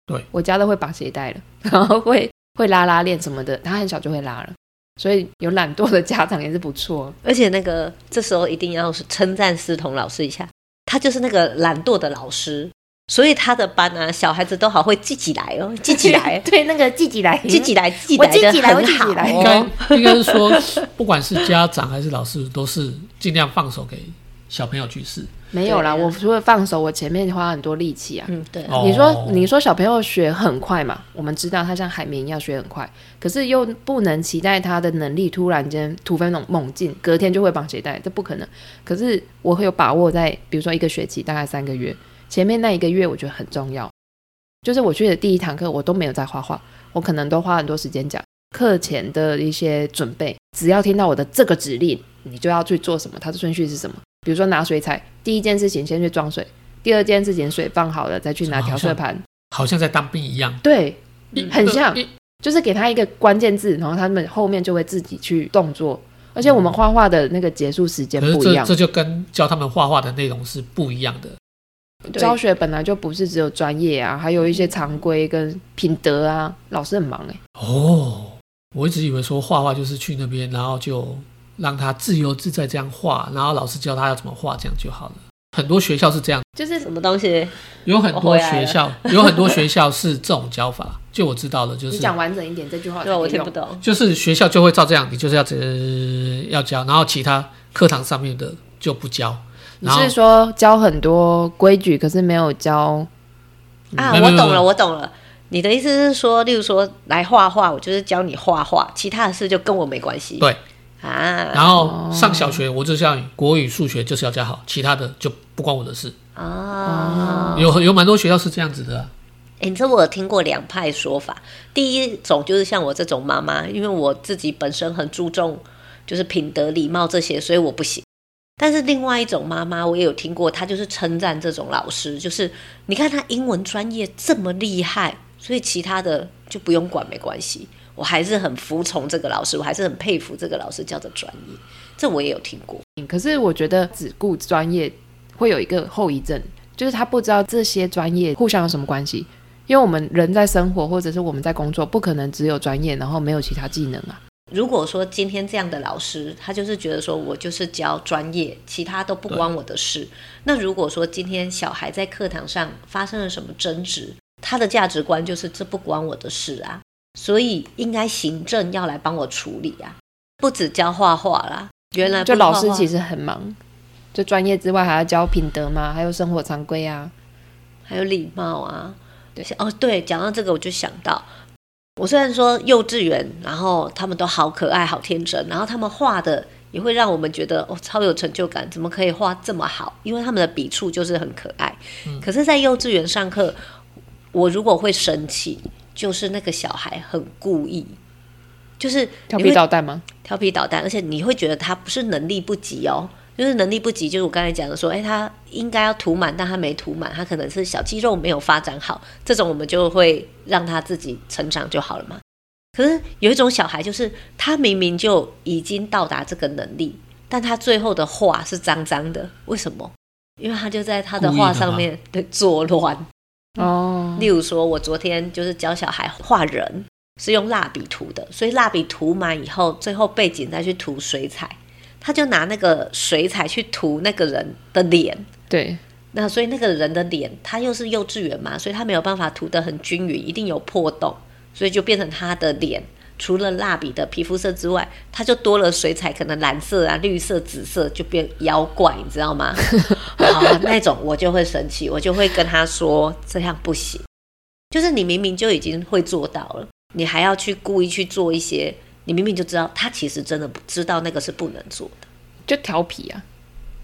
对，我家都会绑鞋带了，然后会会拉拉链什么的，他很小就会拉了。所以有懒惰的家长也是不错。而且那个这时候一定要是称赞思彤老师一下。他就是那个懒惰的老师，所以他的班啊，小孩子都好会自己来哦，自己来，对，那个自己来，自己来，自己来的很好。应该应该是说，不管是家长还是老师，都是尽量放手给小朋友去试。没有啦，我除了放手，我前面花很多力气啊。嗯，对。你说，你说小朋友学很快嘛？我们知道他像海绵一样学很快，可是又不能期待他的能力突然间突飞猛猛进，隔天就会绑鞋带，这不可能。可是我会有把握在，比如说一个学期大概三个月，前面那一个月我觉得很重要，就是我去的第一堂课我都没有在画画，我可能都花很多时间讲课前的一些准备，只要听到我的这个指令，你就要去做什么，它的顺序是什么。比如说拿水彩，第一件事情先去装水，第二件事情水放好了再去拿调色盘，好像在当兵一样。对，很像，就是给他一个关键字，然后他们后面就会自己去动作。而且我们画画的那个结束时间不一样，这就跟教他们画画的内容是不一样的。教学本来就不是只有专业啊，还有一些常规跟品德啊，老师很忙哎。哦，我一直以为说画画就是去那边，然后就。让他自由自在这样画，然后老师教他要怎么画，这样就好了。很多学校是这样，就是什么东西？有很多学校，有很多学校是这种教法。就我知道的，就是你讲完整一点这句话，对，我听不懂。就是学校就会照这样，你就是要这要教，然后其他课堂上面的就不教。你是说教很多规矩，可是没有教啊？我懂了，我懂了。你的意思是说，例如说来画画，我就是教你画画，其他的事就跟我没关系。对。啊，然后上小学，我就像国语、数学就是要教好，其他的就不关我的事。哦，有有蛮多学校是这样子的啊。哎，你知道我有听过两派说法，第一种就是像我这种妈妈，因为我自己本身很注重就是品德、礼貌这些，所以我不行。但是另外一种妈妈，我也有听过，她就是称赞这种老师，就是你看他英文专业这么厉害，所以其他的就不用管，没关系。我还是很服从这个老师，我还是很佩服这个老师教的专业。这我也有听过。可是我觉得只顾专业会有一个后遗症，就是他不知道这些专业互相有什么关系。因为我们人在生活或者是我们在工作，不可能只有专业，然后没有其他技能啊。如果说今天这样的老师，他就是觉得说我就是教专业，其他都不关我的事。那如果说今天小孩在课堂上发生了什么争执，他的价值观就是这不关我的事啊。所以应该行政要来帮我处理啊，不止教画画啦。原来就老师其实很忙，就专业之外还要教品德嘛，还有生活常规啊，还有礼貌啊。对哦，对，讲到这个我就想到，我虽然说幼稚园，然后他们都好可爱、好天真，然后他们画的也会让我们觉得哦超有成就感，怎么可以画这么好？因为他们的笔触就是很可爱。嗯、可是，在幼稚园上课，我如果会生气。就是那个小孩很故意，就是调皮捣蛋吗？调皮捣蛋，而且你会觉得他不是能力不及哦，就是能力不及，就是我刚才讲的说，哎，他应该要涂满，但他没涂满，他可能是小肌肉没有发展好，这种我们就会让他自己成长就好了嘛。可是有一种小孩，就是他明明就已经到达这个能力，但他最后的画是脏脏的，为什么？因为他就在他的画上面对作乱。哦，例如说，我昨天就是教小孩画人，是用蜡笔涂的，所以蜡笔涂满以后，最后背景再去涂水彩，他就拿那个水彩去涂那个人的脸。对，那所以那个人的脸，他又是幼稚园嘛，所以他没有办法涂得很均匀，一定有破洞，所以就变成他的脸。除了蜡笔的皮肤色之外，它就多了水彩，可能蓝色啊、绿色、紫色，就变妖怪，你知道吗？好，那种我就会生气，我就会跟他说这样不行。就是你明明就已经会做到了，你还要去故意去做一些，你明明就知道他其实真的不知道那个是不能做的，就调皮啊。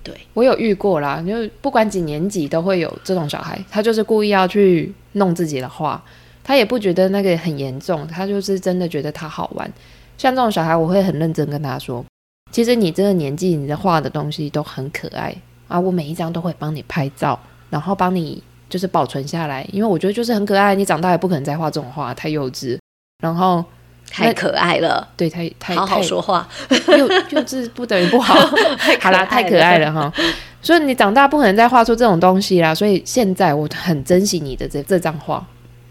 对，我有遇过啦，就不管几年级都会有这种小孩，他就是故意要去弄自己的画。他也不觉得那个很严重，他就是真的觉得他好玩。像这种小孩，我会很认真跟他说：“其实你这个年纪，你的画的东西都很可爱啊，我每一张都会帮你拍照，然后帮你就是保存下来，因为我觉得就是很可爱。你长大也不可能再画这种画，太幼稚。然后太可爱了，对，太太好好说话，幼幼稚不等于不好。好啦，太可爱了哈。所以你长大不可能再画出这种东西啦。所以现在我很珍惜你的这这张画。”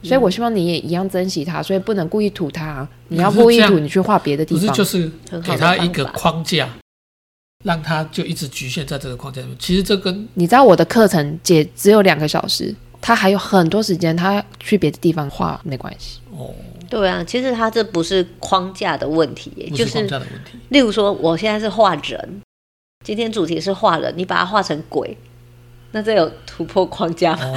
所以，我希望你也一样珍惜它，所以不能故意吐它。你要故意吐，你去画别的地方。不是，就是给他一个框架，让他就一直局限在这个框架里面。其实这跟你知道我的课程姐只有两个小时，他还有很多时间，他去别的地方画没关系。哦，对啊，其实他这不是框架的问题，就是框架的问题。例如说，我现在是画人，今天主题是画人，你把它画成鬼。那这有突破框架吗？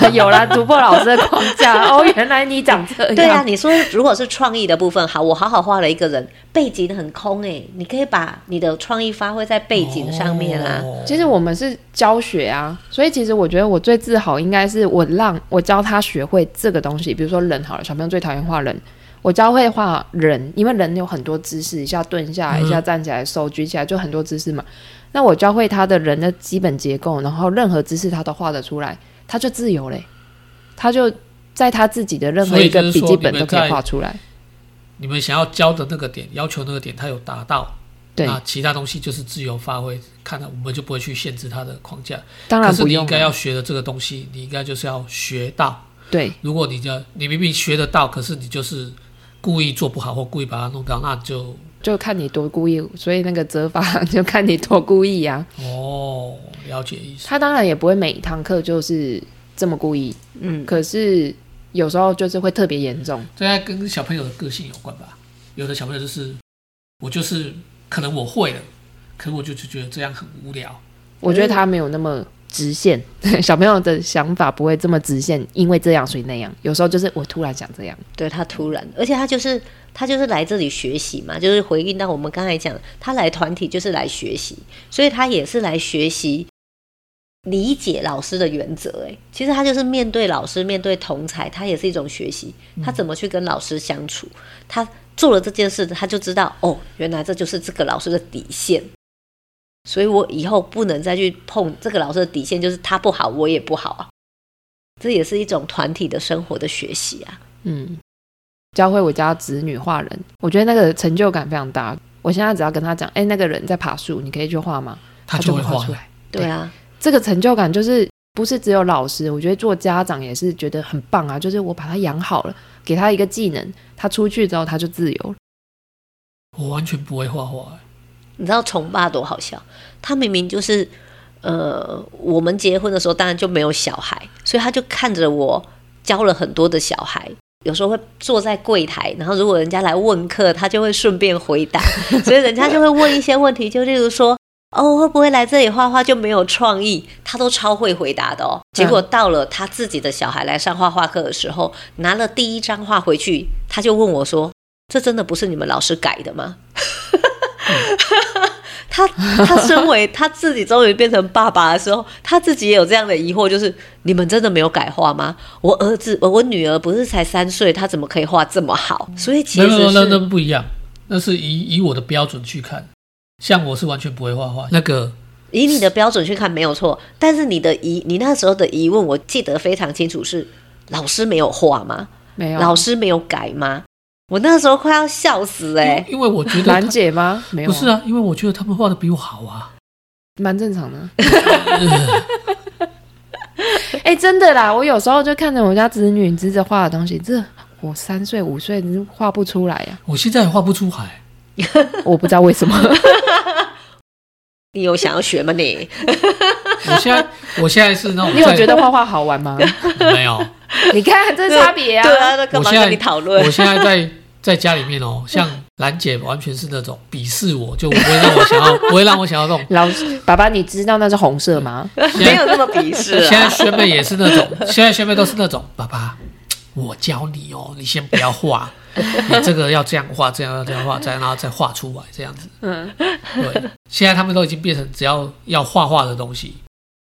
哦、有啦，突破老师的框架 哦。原来你长这样。对啊，你说如果是创意的部分，好，我好好画了一个人，背景很空哎，你可以把你的创意发挥在背景上面啊。哦、其实我们是教学啊，所以其实我觉得我最自豪应该是我让我教他学会这个东西，比如说人好了，小朋友最讨厌画人，我教会画人，因为人有很多姿势，一下蹲下来，一下站起来，手举起来，就很多姿势嘛。那我教会他的人的基本结构，然后任何姿势他都画得出来，他就自由嘞。他就在他自己的任何一个笔记本都可以画出来。你们想要教的那个点，要求那个点，他有达到，对，那其他东西就是自由发挥。看到我们就不会去限制他的框架。当然不用。可是你应该要学的这个东西，你应该就是要学到。对，如果你就你明明学得到，可是你就是故意做不好或故意把它弄掉，那就。就看你多故意，所以那个责罚 就看你多故意呀、啊。哦，了解意思。他当然也不会每一堂课就是这么故意，嗯，可是有时候就是会特别严重。这应该跟小朋友的个性有关吧？有的小朋友就是我就是可能我会了，可是我就就觉得这样很无聊。我觉得他没有那么。直线，小朋友的想法不会这么直线，因为这样所以那样。有时候就是我突然想这样，对他突然，而且他就是他就是来这里学习嘛，就是回应到我们刚才讲，他来团体就是来学习，所以他也是来学习理解老师的原则。诶，其实他就是面对老师，面对同才，他也是一种学习。他怎么去跟老师相处？他做了这件事，他就知道哦，原来这就是这个老师的底线。所以我以后不能再去碰这个老师的底线，就是他不好，我也不好啊。这也是一种团体的生活的学习啊。嗯，教会我家子女画人，我觉得那个成就感非常大。我现在只要跟他讲，哎，那个人在爬树，你可以去画吗？他就会画出来。对啊，这个成就感就是不是只有老师，我觉得做家长也是觉得很棒啊。就是我把他养好了，给他一个技能，他出去之后他就自由了。我完全不会画画，你知道崇爸多好笑？他明明就是，呃，我们结婚的时候当然就没有小孩，所以他就看着我教了很多的小孩，有时候会坐在柜台，然后如果人家来问课，他就会顺便回答，所以人家就会问一些问题，就例如说，哦，会不会来这里画画就没有创意？他都超会回答的哦。结果到了他自己的小孩来上画画课的时候，拿了第一张画回去，他就问我说。这真的不是你们老师改的吗？他他身为 他自己终于变成爸爸的时候，他自己也有这样的疑惑，就是你们真的没有改画吗？我儿子，我女儿不是才三岁，他怎么可以画这么好？所以其实是那那不一样，那是以以我的标准去看，像我是完全不会画画。那个以你的标准去看没有错，但是你的疑，你那时候的疑问，我记得非常清楚，是老师没有画吗？没有，老师没有改吗？我那时候快要笑死哎、欸，因为我觉得兰姐吗？没有，不是啊，因为我觉得他们画的比我好啊，蛮正常的。哎、欸，真的啦，我有时候就看着我家侄女侄子画的东西，这我三岁五岁你画不出来呀、啊。我现在也画不出来，我不知道为什么。你有想要学吗你？我现在 我现在是那种，你有觉得画画好玩吗？没有。你看这差别啊！对啊，那干嘛跟你讨论？我现在在在家里面哦，像兰姐完全是那种鄙视我，就不会让我想要，不会让我想要这种。老师，爸爸，你知道那是红色吗？没有那么鄙视。现在学妹也是那种，现在学妹都是那种，爸爸，我教你哦，你先不要画，你这个要这样画，这样要这样画，再然后再画出来这样子。嗯，对。现在他们都已经变成只要要画画的东西，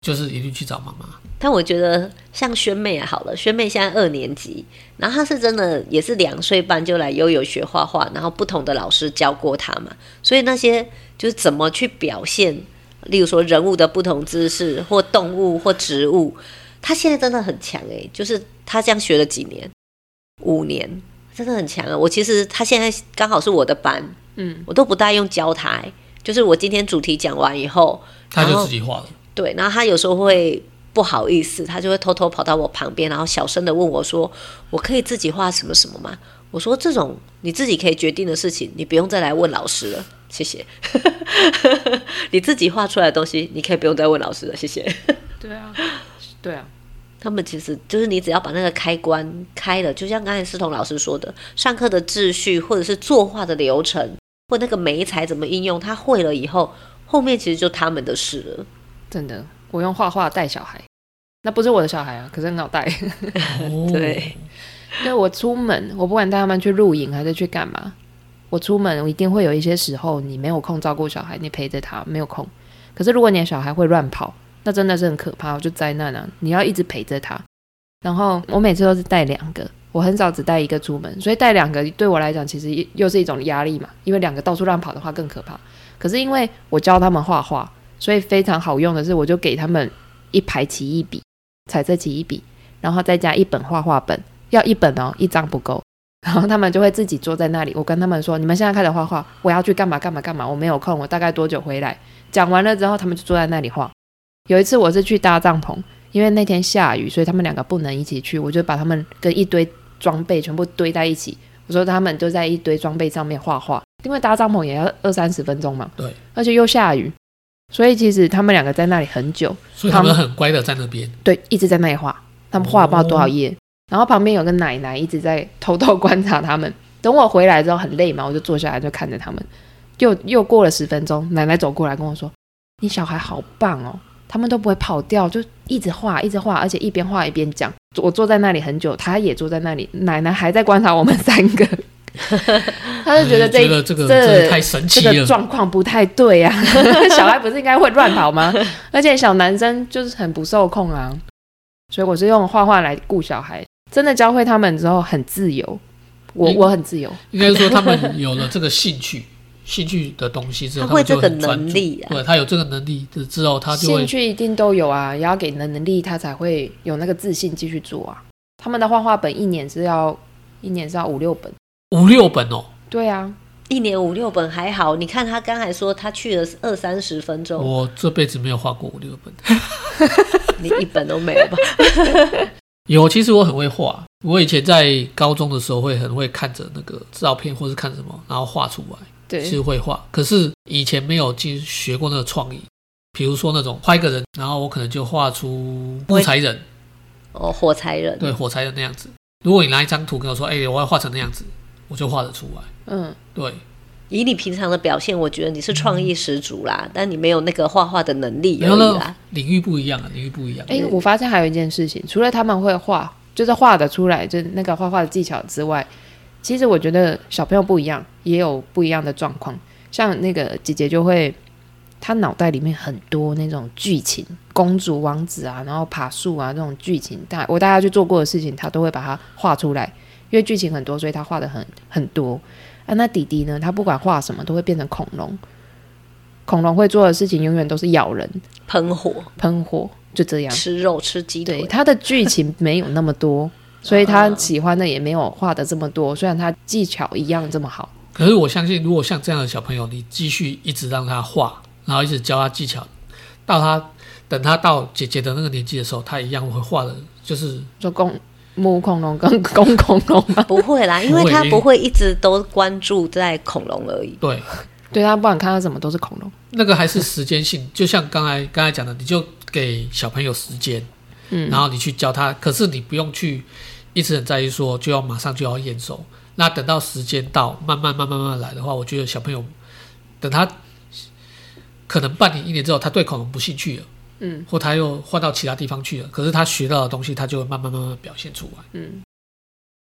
就是一定去找妈妈。但我觉得像萱妹好了，萱妹现在二年级，然后她是真的也是两岁半就来悠悠学画画，然后不同的老师教过她嘛，所以那些就是怎么去表现，例如说人物的不同姿势，或动物或植物，她现在真的很强诶，就是她这样学了几年，五年，真的很强啊！我其实她现在刚好是我的班，嗯，我都不大用教她，就是我今天主题讲完以后，她就自己画了，对，然后他有时候会。不好意思，他就会偷偷跑到我旁边，然后小声的问我说：“我可以自己画什么什么吗？”我说：“这种你自己可以决定的事情，你不用再来问老师了，谢谢。你自己画出来的东西，你可以不用再问老师了，谢谢。”对啊，对啊，他们其实就是你只要把那个开关开了，就像刚才思彤老师说的，上课的秩序，或者是作画的流程，或那个媒材怎么应用，他会了以后，后面其实就他们的事了，真的。我用画画带小孩，那不是我的小孩啊，可是很好带。对，因为我出门，我不管带他们去露营还是去干嘛，我出门我一定会有一些时候你没有空照顾小孩，你陪着他没有空。可是如果你的小孩会乱跑，那真的是很可怕，我就灾难啊！你要一直陪着他。然后我每次都是带两个，我很少只带一个出门，所以带两个对我来讲其实又是一种压力嘛，因为两个到处乱跑的话更可怕。可是因为我教他们画画。所以非常好用的是，我就给他们一排奇异笔、彩色奇异笔，然后再加一本画画本，要一本哦，一张不够。然后他们就会自己坐在那里。我跟他们说：“你们现在开始画画，我要去干嘛干嘛干嘛，我没有空，我大概多久回来？”讲完了之后，他们就坐在那里画。有一次我是去搭帐篷，因为那天下雨，所以他们两个不能一起去，我就把他们跟一堆装备全部堆在一起。我说他们就在一堆装备上面画画，因为搭帐篷也要二三十分钟嘛。对，而且又下雨。所以其实他们两个在那里很久，所以他们很乖的在那边，对，一直在那里画。他们画了不知道多少页，哦、然后旁边有个奶奶一直在偷偷观察他们。等我回来之后很累嘛，我就坐下来就看着他们。又又过了十分钟，奶奶走过来跟我说：“你小孩好棒哦，他们都不会跑掉，就一直画，一直画，而且一边画一边讲。”我坐在那里很久，他也坐在那里，奶奶还在观察我们三个。他就觉得这觉得这个这太神奇了，这个状况不太对啊！小孩不是应该会乱跑吗？而且小男生就是很不受控啊，所以我是用画画来顾小孩。真的教会他们之后很自由，我我很自由。应该说他们有了这个兴趣，兴趣的东西之后，他会这个能力啊。对，他有这个能力的之后，他就会兴趣一定都有啊，也要给能能力，他才会有那个自信继续做啊。他们的画画本一年是要。一年是要五六本。五六本哦。对啊，一年五六本还好。你看他刚才说他去了二三十分钟，我这辈子没有画过五六本，你一本都没有吧？有，其实我很会画。我以前在高中的时候会很会看着那个照片，或是看什么，然后画出来。对，是会画。可是以前没有进学过那个创意，比如说那种画一个人，然后我可能就画出木材人，哦，火柴人，对，火柴人那样子。如果你拿一张图跟我说，哎、欸，我要画成那样子，我就画得出来。嗯，对。以你平常的表现，我觉得你是创意十足啦，嗯、但你没有那个画画的能力而已啦。领域不一样啊，领域不一样。哎、欸，我发现还有一件事情，除了他们会画，就是画得出来，就是那个画画的技巧之外，其实我觉得小朋友不一样，也有不一样的状况。像那个姐姐就会，她脑袋里面很多那种剧情，公主王子啊，然后爬树啊这种剧情，大我大家去做过的事情，她都会把它画出来，因为剧情很多，所以他画的很很多。啊，那弟弟呢？他不管画什么，都会变成恐龙。恐龙会做的事情永远都是咬人、喷火、喷火，就这样。吃肉、吃鸡腿。对，他的剧情没有那么多，所以他喜欢的也没有画的这么多。虽然他技巧一样这么好，可是我相信，如果像这样的小朋友，你继续一直让他画，然后一直教他技巧，到他等他到姐姐的那个年纪的时候，他一样会画的，就是做工。母恐龙跟公恐龙吗？不会啦，因为他不会一直都关注在恐龙而已。对，对他不管看到什么都是恐龙。那个还是时间性，就像刚才刚才讲的，你就给小朋友时间，嗯，然后你去教他，可是你不用去一直很在意说就要马上就要验收。那等到时间到，慢慢慢慢慢慢来的话，我觉得小朋友等他可能半年一年之后，他对恐龙不兴趣了。嗯，或他又换到其他地方去了，可是他学到的东西，他就会慢慢慢慢表现出来。嗯，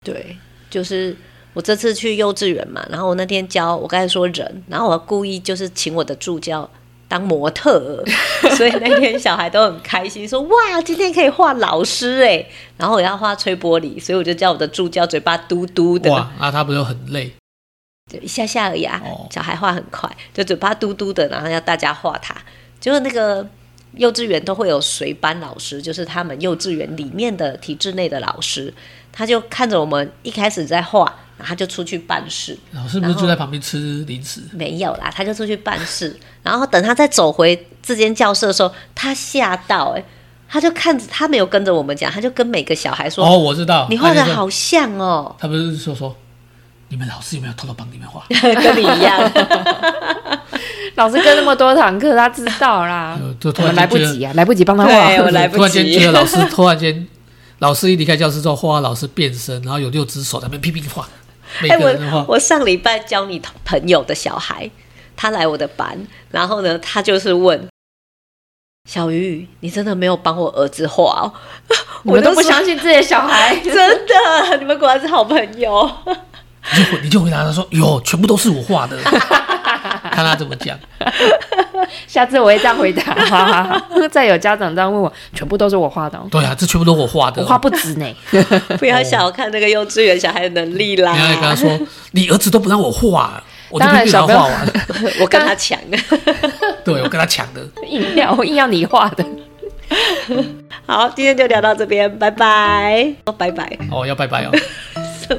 对，就是我这次去幼稚园嘛，然后我那天教我刚才说人，然后我故意就是请我的助教当模特，所以那天小孩都很开心，说哇，今天可以画老师哎，然后我要画吹玻璃，所以我就叫我的助教嘴巴嘟嘟的。哇，那 他不就很累？就一下下而已啊。哦，小孩画很快，就嘴巴嘟嘟的，然后要大家画他，就是那个。幼稚园都会有随班老师，就是他们幼稚园里面的体制内的老师，他就看着我们一开始在画，然后他就出去办事。老师不是就在旁边吃零食？没有啦，他就出去办事。然后等他再走回这间教室的时候，他吓到哎、欸，他就看着他没有跟着我们讲，他就跟每个小孩说：“哦，我知道，你画的好像哦。”他不是说说，你们老师有没有偷偷帮你们画？跟你一样。老师跟那么多堂课，他知道啦。就突然来不及啊，来不及帮他画。我 来不及。突然间觉得老师突然间，老师一离开教室之后，画画老师变身，然后有六只手在那边拼命画。每个人画。我上礼拜教你朋友的小孩，他来我的班，然后呢，他就是问小鱼：“你真的没有帮我儿子画哦？”我都不相信这些小孩，真的，你们果然是好朋友。你就你就回答他说：“哟，全部都是我画的。” 看他怎么讲，下次我会这样回答。再有家长这样问我，全部都是我画的。对啊，这全部都我画的，我画不止呢。不要小看那个幼稚园小孩的能力啦。你要跟他说，你儿子都不让我画，我就必须要画完。我跟他抢的，对我跟他抢的，硬要我硬要你画的。好，今天就聊到这边，拜拜。哦拜拜。哦，要拜拜哦。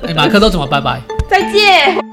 哎，马克都怎么拜拜？再见。